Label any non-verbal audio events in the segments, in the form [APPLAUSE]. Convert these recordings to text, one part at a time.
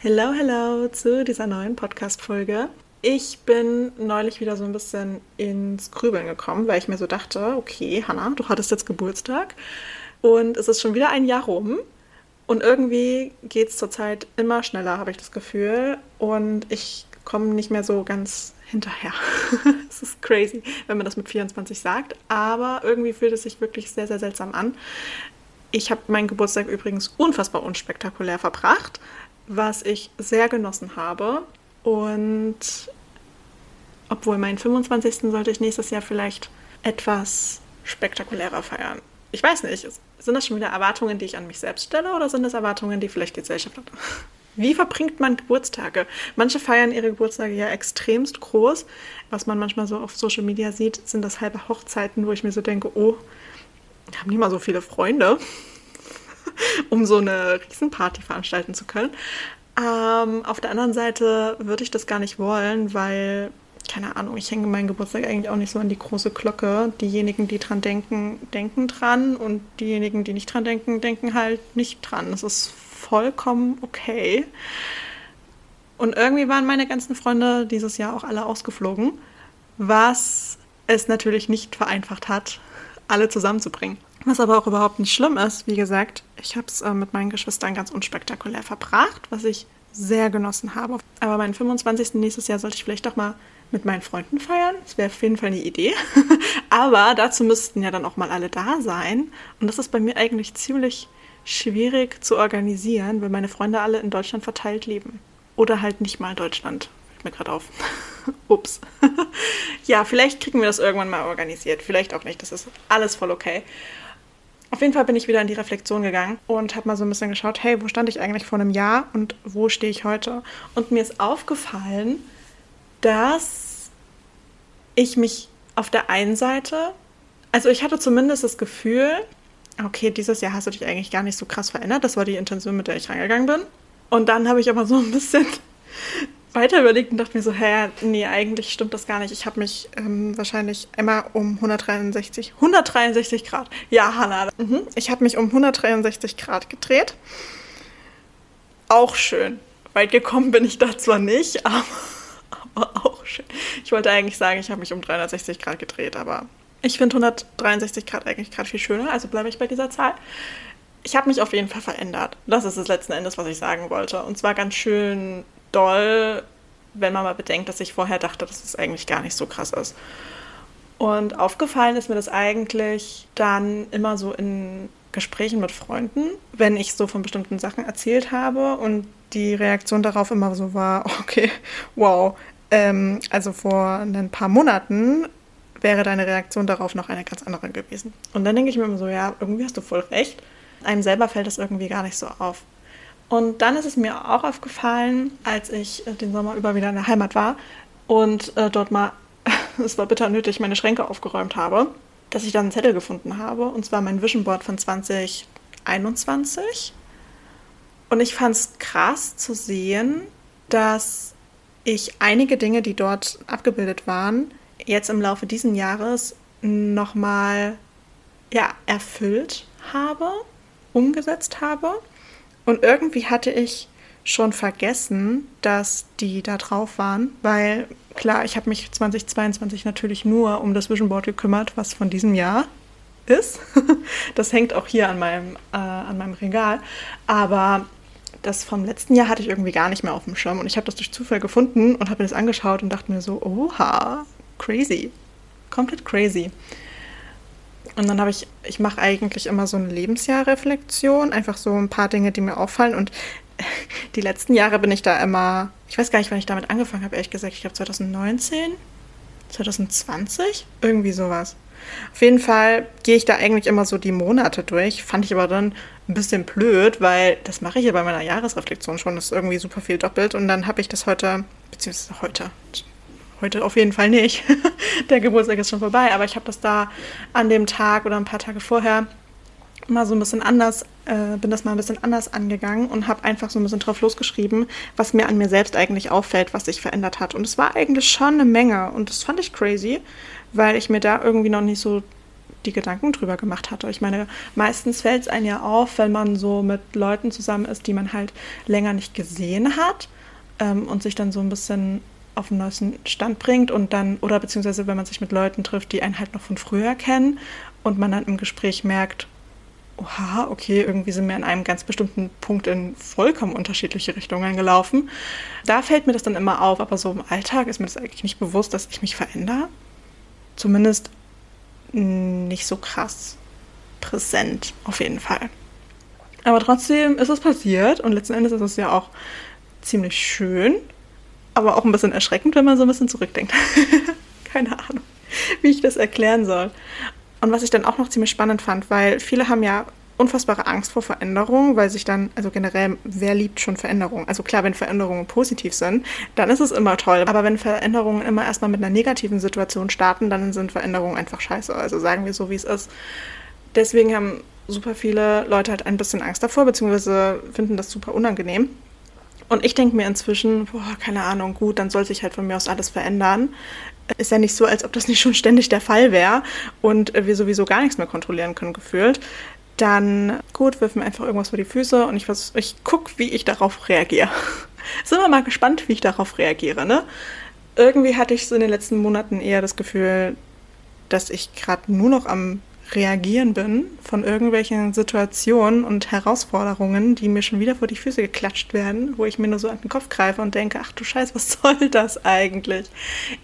Hello, hello zu dieser neuen Podcast-Folge. Ich bin neulich wieder so ein bisschen ins Grübeln gekommen, weil ich mir so dachte, okay, Hannah, du hattest jetzt Geburtstag und es ist schon wieder ein Jahr rum. Und irgendwie geht es zurzeit immer schneller, habe ich das Gefühl. Und ich komme nicht mehr so ganz hinterher. [LAUGHS] Es ist crazy, wenn man das mit 24 sagt. Aber irgendwie fühlt es sich wirklich sehr, sehr seltsam an. Ich habe meinen Geburtstag übrigens unfassbar unspektakulär verbracht was ich sehr genossen habe. Und obwohl meinen 25. sollte ich nächstes Jahr vielleicht etwas spektakulärer feiern. Ich weiß nicht, sind das schon wieder Erwartungen, die ich an mich selbst stelle oder sind das Erwartungen, die vielleicht die Gesellschaft hat? [LAUGHS] Wie verbringt man Geburtstage? Manche feiern ihre Geburtstage ja extremst groß. Was man manchmal so auf Social Media sieht, sind das halbe Hochzeiten, wo ich mir so denke, oh, ich habe nicht mal so viele Freunde. [LAUGHS] um so eine Riesenparty veranstalten zu können. Ähm, auf der anderen Seite würde ich das gar nicht wollen, weil, keine Ahnung, ich hänge meinen Geburtstag eigentlich auch nicht so an die große Glocke. Diejenigen, die dran denken, denken dran und diejenigen, die nicht dran denken, denken halt nicht dran. Das ist vollkommen okay. Und irgendwie waren meine ganzen Freunde dieses Jahr auch alle ausgeflogen, was es natürlich nicht vereinfacht hat, alle zusammenzubringen. Was aber auch überhaupt nicht schlimm ist, wie gesagt, ich habe es äh, mit meinen Geschwistern ganz unspektakulär verbracht, was ich sehr genossen habe. Aber meinen 25. nächstes Jahr sollte ich vielleicht doch mal mit meinen Freunden feiern. Das wäre auf jeden Fall eine Idee. [LAUGHS] aber dazu müssten ja dann auch mal alle da sein. Und das ist bei mir eigentlich ziemlich schwierig zu organisieren, weil meine Freunde alle in Deutschland verteilt leben. Oder halt nicht mal Deutschland. Fällt mir gerade auf. [LAUGHS] Ups. [LAUGHS] ja, vielleicht kriegen wir das irgendwann mal organisiert. Vielleicht auch nicht. Das ist alles voll okay. Auf jeden Fall bin ich wieder in die Reflexion gegangen und habe mal so ein bisschen geschaut, hey, wo stand ich eigentlich vor einem Jahr und wo stehe ich heute? Und mir ist aufgefallen, dass ich mich auf der einen Seite, also ich hatte zumindest das Gefühl, okay, dieses Jahr hast du dich eigentlich gar nicht so krass verändert. Das war die Intention, mit der ich reingegangen bin. Und dann habe ich aber so ein bisschen weiter überlegt und dachte mir so, hä, nee, eigentlich stimmt das gar nicht. Ich habe mich ähm, wahrscheinlich immer um 163, 163 Grad, ja, Hannah, mhm. ich habe mich um 163 Grad gedreht. Auch schön. Weit gekommen bin ich da zwar nicht, [LAUGHS] aber, aber auch schön. Ich wollte eigentlich sagen, ich habe mich um 360 Grad gedreht, aber ich finde 163 Grad eigentlich gerade viel schöner, also bleibe ich bei dieser Zahl. Ich habe mich auf jeden Fall verändert. Das ist das letzten Endes, was ich sagen wollte. Und zwar ganz schön doll, wenn man mal bedenkt, dass ich vorher dachte, dass es eigentlich gar nicht so krass ist. Und aufgefallen ist mir das eigentlich dann immer so in Gesprächen mit Freunden, wenn ich so von bestimmten Sachen erzählt habe und die Reaktion darauf immer so war, [LAUGHS] okay, wow, ähm, also vor ein paar Monaten wäre deine Reaktion darauf noch eine ganz andere gewesen. Und dann denke ich mir immer so, ja, irgendwie hast du voll recht. Einem selber fällt das irgendwie gar nicht so auf. Und dann ist es mir auch aufgefallen, als ich äh, den Sommer über wieder in der Heimat war und äh, dort mal, [LAUGHS] es war bitter nötig, meine Schränke aufgeräumt habe, dass ich dann einen Zettel gefunden habe, und zwar mein Vision Board von 2021. Und ich fand es krass zu sehen, dass ich einige Dinge, die dort abgebildet waren, jetzt im Laufe dieses Jahres nochmal ja, erfüllt habe, umgesetzt habe. Und irgendwie hatte ich schon vergessen, dass die da drauf waren, weil klar, ich habe mich 2022 natürlich nur um das Vision Board gekümmert, was von diesem Jahr ist. [LAUGHS] Das hängt auch hier an meinem, äh, an meinem Regal. Aber das vom letzten Jahr hatte ich irgendwie gar nicht mehr auf dem Schirm. Und ich habe das durch Zufall gefunden und habe mir das angeschaut und dachte mir so, oha, crazy. Komplett crazy. Und dann habe ich, ich mache eigentlich immer so eine Lebensjahrreflexion, einfach so ein paar Dinge, die mir auffallen. Und [LAUGHS] die letzten Jahre bin ich da immer, ich weiß gar nicht, wann ich damit angefangen habe, ehrlich gesagt. Ich glaube 2019, 2020, irgendwie sowas. Auf jeden Fall gehe ich da eigentlich immer so die Monate durch. Fand ich aber dann ein bisschen blöd, weil das mache ich ja bei meiner Jahresreflexion schon. Das ist irgendwie super viel doppelt. Und dann habe ich das heute, beziehungsweise heute, heute auf jeden Fall nicht. [LAUGHS] Der Geburtstag ist schon vorbei, aber ich habe das da an dem Tag oder ein paar Tage vorher mal so ein bisschen anders, äh, bin das mal ein bisschen anders angegangen und habe einfach so ein bisschen drauf losgeschrieben, was mir an mir selbst eigentlich auffällt, was sich verändert hat. Und es war eigentlich schon eine Menge und das fand ich crazy, weil ich mir da irgendwie noch nicht so die Gedanken drüber gemacht hatte. Ich meine, meistens fällt es einem ja auf, wenn man so mit Leuten zusammen ist, die man halt länger nicht gesehen hat ähm, und sich dann so ein bisschen auf den neuesten Stand bringt und dann, oder beziehungsweise wenn man sich mit Leuten trifft, die einen halt noch von früher kennen und man dann im Gespräch merkt, oha, okay, irgendwie sind wir an einem ganz bestimmten Punkt in vollkommen unterschiedliche Richtungen gelaufen. Da fällt mir das dann immer auf, aber so im Alltag ist mir das eigentlich nicht bewusst, dass ich mich verändere. Zumindest nicht so krass präsent, auf jeden Fall. Aber trotzdem ist es passiert und letzten Endes ist es ja auch ziemlich schön, aber auch ein bisschen erschreckend, wenn man so ein bisschen zurückdenkt. [LAUGHS] Keine Ahnung, wie ich das erklären soll. Und was ich dann auch noch ziemlich spannend fand, weil viele haben ja unfassbare Angst vor Veränderungen, weil sich dann, also generell, wer liebt schon Veränderungen? Also klar, wenn Veränderungen positiv sind, dann ist es immer toll. Aber wenn Veränderungen immer erstmal mit einer negativen Situation starten, dann sind Veränderungen einfach scheiße. Also sagen wir so, wie es ist. Deswegen haben super viele Leute halt ein bisschen Angst davor, beziehungsweise finden das super unangenehm. Und ich denke mir inzwischen, boah, keine Ahnung, gut, dann soll sich halt von mir aus alles verändern. Ist ja nicht so, als ob das nicht schon ständig der Fall wäre und wir sowieso gar nichts mehr kontrollieren können, gefühlt. Dann, gut, wirf mir einfach irgendwas vor die Füße und ich, ich gucke, wie ich darauf reagiere. [LAUGHS] Sind wir mal gespannt, wie ich darauf reagiere, ne? Irgendwie hatte ich so in den letzten Monaten eher das Gefühl, dass ich gerade nur noch am Reagieren bin von irgendwelchen Situationen und Herausforderungen, die mir schon wieder vor die Füße geklatscht werden, wo ich mir nur so an den Kopf greife und denke, ach du Scheiß, was [LAUGHS] soll das eigentlich?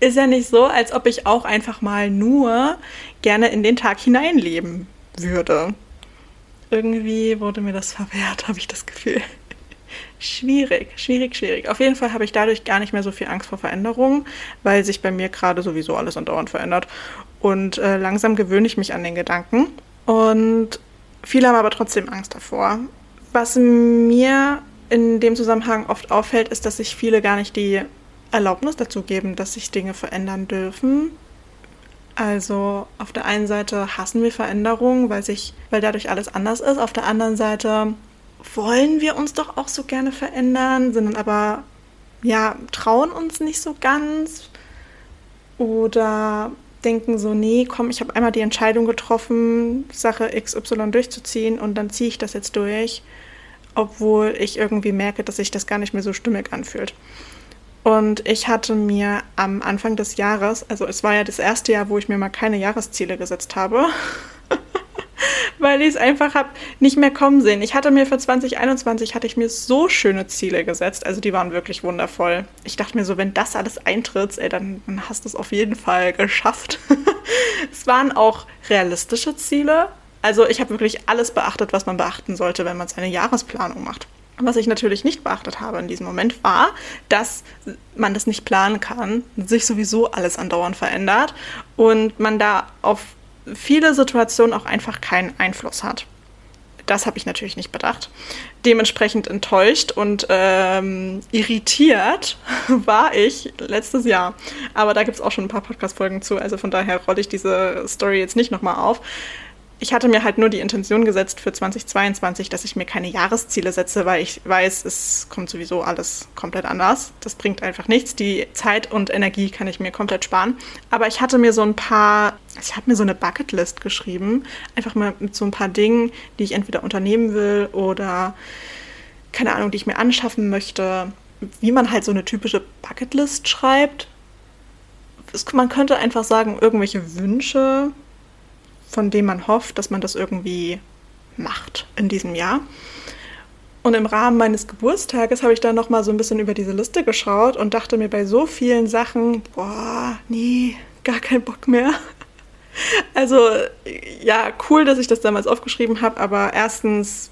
Ist ja nicht so, als ob ich auch einfach mal nur gerne in den Tag hineinleben würde. Irgendwie wurde mir das verwehrt, [LAUGHS] habe ich das Gefühl. Schwierig, schwierig, schwierig. Auf jeden Fall habe ich dadurch gar nicht mehr so viel Angst vor Veränderungen, weil sich bei mir gerade sowieso alles andauernd verändert. Und äh, langsam gewöhne ich mich an den Gedanken. Und viele haben aber trotzdem Angst davor. Was mir in dem Zusammenhang oft auffällt, ist, dass sich viele gar nicht die Erlaubnis dazu geben, dass sich Dinge verändern dürfen. Also auf der einen Seite hassen wir Veränderungen, weil sich, weil dadurch alles anders ist. Auf der anderen Seite wollen wir uns doch auch so gerne verändern, sind aber ja trauen uns nicht so ganz oder denken so, nee, komm, ich habe einmal die Entscheidung getroffen, Sache XY durchzuziehen und dann ziehe ich das jetzt durch, obwohl ich irgendwie merke, dass sich das gar nicht mehr so stimmig anfühlt. Und ich hatte mir am Anfang des Jahres, also es war ja das erste Jahr, wo ich mir mal keine Jahresziele gesetzt habe, [LAUGHS] [LAUGHS] weil ich es einfach habe nicht mehr kommen sehen. Ich hatte mir für 2021 hatte ich mir so schöne Ziele gesetzt, also die waren wirklich wundervoll. Ich dachte mir so, wenn das alles eintritt, ey, dann, dann hast du es auf jeden Fall geschafft. [LAUGHS] es waren auch realistische Ziele. Also ich habe wirklich alles beachtet, was man beachten sollte, wenn man seine Jahresplanung macht. Was ich natürlich nicht beachtet habe in diesem Moment war, dass man das nicht planen kann, sich sowieso alles andauernd verändert und man da auf viele Situationen auch einfach keinen Einfluss hat. Das habe ich natürlich nicht bedacht. Dementsprechend enttäuscht und ähm, irritiert [LAUGHS] war ich letztes Jahr. Aber da gibt es auch schon ein paar Podcast-Folgen zu, also von daher rolle ich diese Story jetzt nicht nochmal auf ich hatte mir halt nur die Intention gesetzt für 2022, dass ich mir keine Jahresziele setze, weil ich weiß, es kommt sowieso alles komplett anders. Das bringt einfach nichts. Die Zeit und Energie kann ich mir komplett sparen. Aber ich hatte mir so ein paar, ich habe mir so eine Bucketlist geschrieben, einfach mal mit so ein paar Dingen, die ich entweder unternehmen will oder keine Ahnung, die ich mir anschaffen möchte. Wie man halt so eine typische Bucketlist schreibt. man könnte einfach sagen, irgendwelche Wünsche, von dem man hofft, dass man das irgendwie macht in diesem Jahr. Und im Rahmen meines Geburtstages habe ich dann noch mal so ein bisschen über diese Liste geschaut und dachte mir bei so vielen Sachen, boah, nee, gar kein Bock mehr. [LAUGHS] Also ja, cool, dass ich das damals aufgeschrieben habe, aber erstens,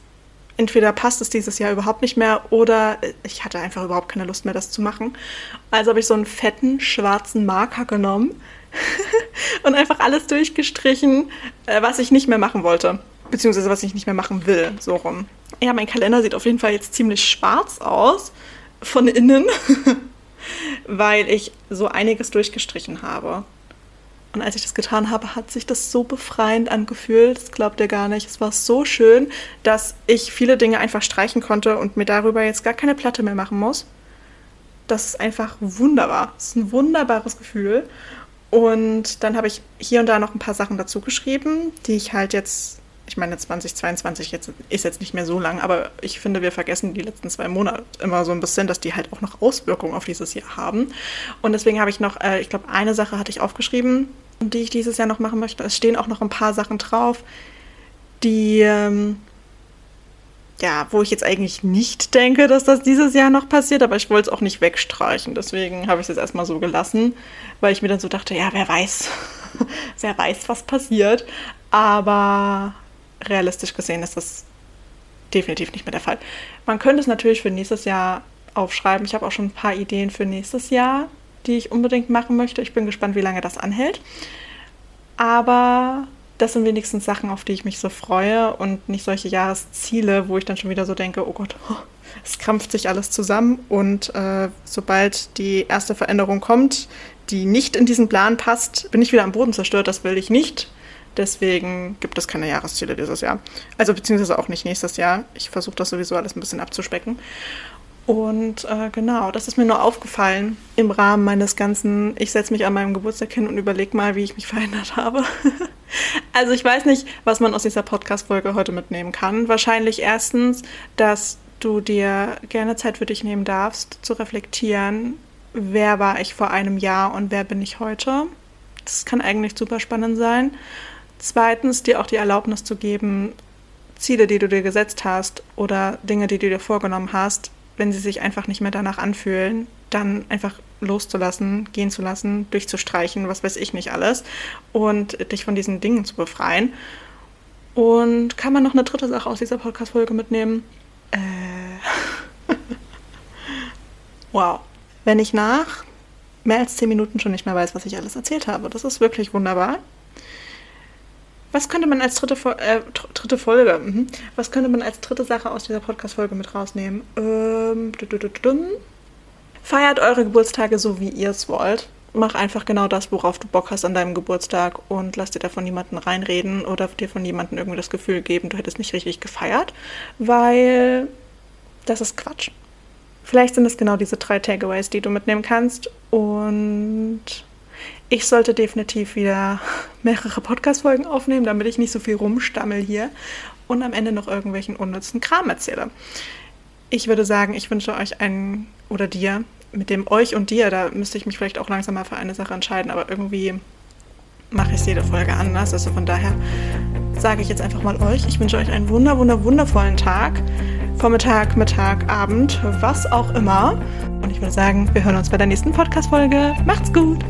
entweder passt es dieses Jahr überhaupt nicht mehr oder ich hatte einfach überhaupt keine Lust mehr, das zu machen. Also habe ich so einen fetten schwarzen Marker genommen [LAUGHS] und einfach alles durchgestrichen, äh, was ich nicht mehr machen wollte. Beziehungsweise was ich nicht mehr machen will, so rum. Ja, mein Kalender sieht auf jeden Fall jetzt ziemlich schwarz aus, von innen, [LAUGHS] weil ich so einiges durchgestrichen habe. Und als ich das getan habe, hat sich das so befreiend angefühlt. Das glaubt ihr gar nicht. Es war so schön, dass ich viele Dinge einfach streichen konnte und mir darüber jetzt gar keine Platte mehr machen muss. Das ist einfach wunderbar. Das ist ein wunderbares Gefühl. Und dann habe ich hier und da noch ein paar Sachen dazu geschrieben, die ich halt jetzt, ich meine 2022 jetzt, ist jetzt nicht mehr so lang, aber ich finde, wir vergessen die letzten zwei Monate immer so ein bisschen, dass die halt auch noch Auswirkungen auf dieses Jahr haben. Und deswegen habe ich noch, äh, ich glaube, eine Sache hatte ich aufgeschrieben, die ich dieses Jahr noch machen möchte. Es stehen auch noch ein paar Sachen drauf, die, ähm, ja, wo ich jetzt eigentlich nicht denke, dass das dieses Jahr noch passiert, aber ich wollte es auch nicht wegstreichen. Deswegen habe ich es jetzt erstmal so gelassen, weil ich mir dann so dachte, ja, wer weiß, [LAUGHS] wer weiß, was passiert. Aber realistisch gesehen ist das definitiv nicht mehr der Fall. Man könnte es natürlich für nächstes Jahr aufschreiben. Ich habe auch schon ein paar Ideen für nächstes Jahr, die ich unbedingt machen möchte. Ich bin gespannt, wie lange das anhält. Aber das sind wenigstens Sachen, auf die ich mich so freue und nicht solche Jahresziele, wo ich dann schon wieder so denke, oh Gott, [LAUGHS] es krampft sich alles zusammen und äh, sobald die erste Veränderung kommt, die nicht in diesen Plan passt, bin ich wieder am Boden zerstört. Das will ich nicht. Deswegen gibt es keine Jahresziele dieses Jahr. Also beziehungsweise auch nicht nächstes Jahr. Ich versuche das sowieso alles ein bisschen abzuspecken. Und äh, genau, das ist mir nur aufgefallen im Rahmen meines ganzen, ich setze mich an meinem Geburtstag hin und überlege mal, wie ich mich verändert habe. [LAUGHS] also ich weiß nicht, was man aus dieser Podcast-Folge heute mitnehmen kann. Wahrscheinlich erstens, dass du dir gerne Zeit für dich nehmen darfst, zu reflektieren, wer war ich vor einem Jahr und wer bin ich heute. Das kann eigentlich super spannend sein. Zweitens, dir auch die Erlaubnis zu geben, Ziele, die du dir gesetzt hast oder Dinge, die du dir vorgenommen hast, wenn sie sich einfach nicht mehr danach anfühlen, dann einfach loszulassen, gehen zu lassen, durchzustreichen, was weiß ich nicht alles und dich von diesen Dingen zu befreien. Und kann man noch eine dritte Sache aus dieser Podcast-Folge mitnehmen? Äh. [LAUGHS] wow. Wenn ich nach mehr als zehn Minuten schon nicht mehr weiß, was ich alles erzählt habe. Das ist wirklich wunderbar. Was könnte man als dritte, äh, dritte Folge, mhm. was könnte man als dritte Sache aus dieser Podcast-Folge mit rausnehmen? Ähm, Feiert eure Geburtstage so, wie ihr es wollt. Mach einfach genau das, worauf du Bock hast an deinem Geburtstag und lass dir davon niemanden reinreden oder dir von jemandem irgendwie das Gefühl geben, du hättest nicht richtig gefeiert, weil das ist Quatsch. Vielleicht sind es genau diese drei Takeaways, die du mitnehmen kannst und ich sollte definitiv wieder [LAUGHS] mehrere Podcast-Folgen aufnehmen, damit ich nicht so viel rumstammel hier und am Ende noch irgendwelchen unnützen Kram erzähle. Ich würde sagen, ich wünsche euch einen oder dir, mit dem euch und dir, da müsste ich mich vielleicht auch langsam mal für eine Sache entscheiden, aber irgendwie mache ich jede Folge anders. Also von daher sage ich jetzt einfach mal euch, ich wünsche euch einen wunder, wunder, wundervollen Tag. Vormittag, Mittag, Abend, was auch immer. Und ich würde sagen, wir hören uns bei der nächsten Podcast-Folge. Macht's gut!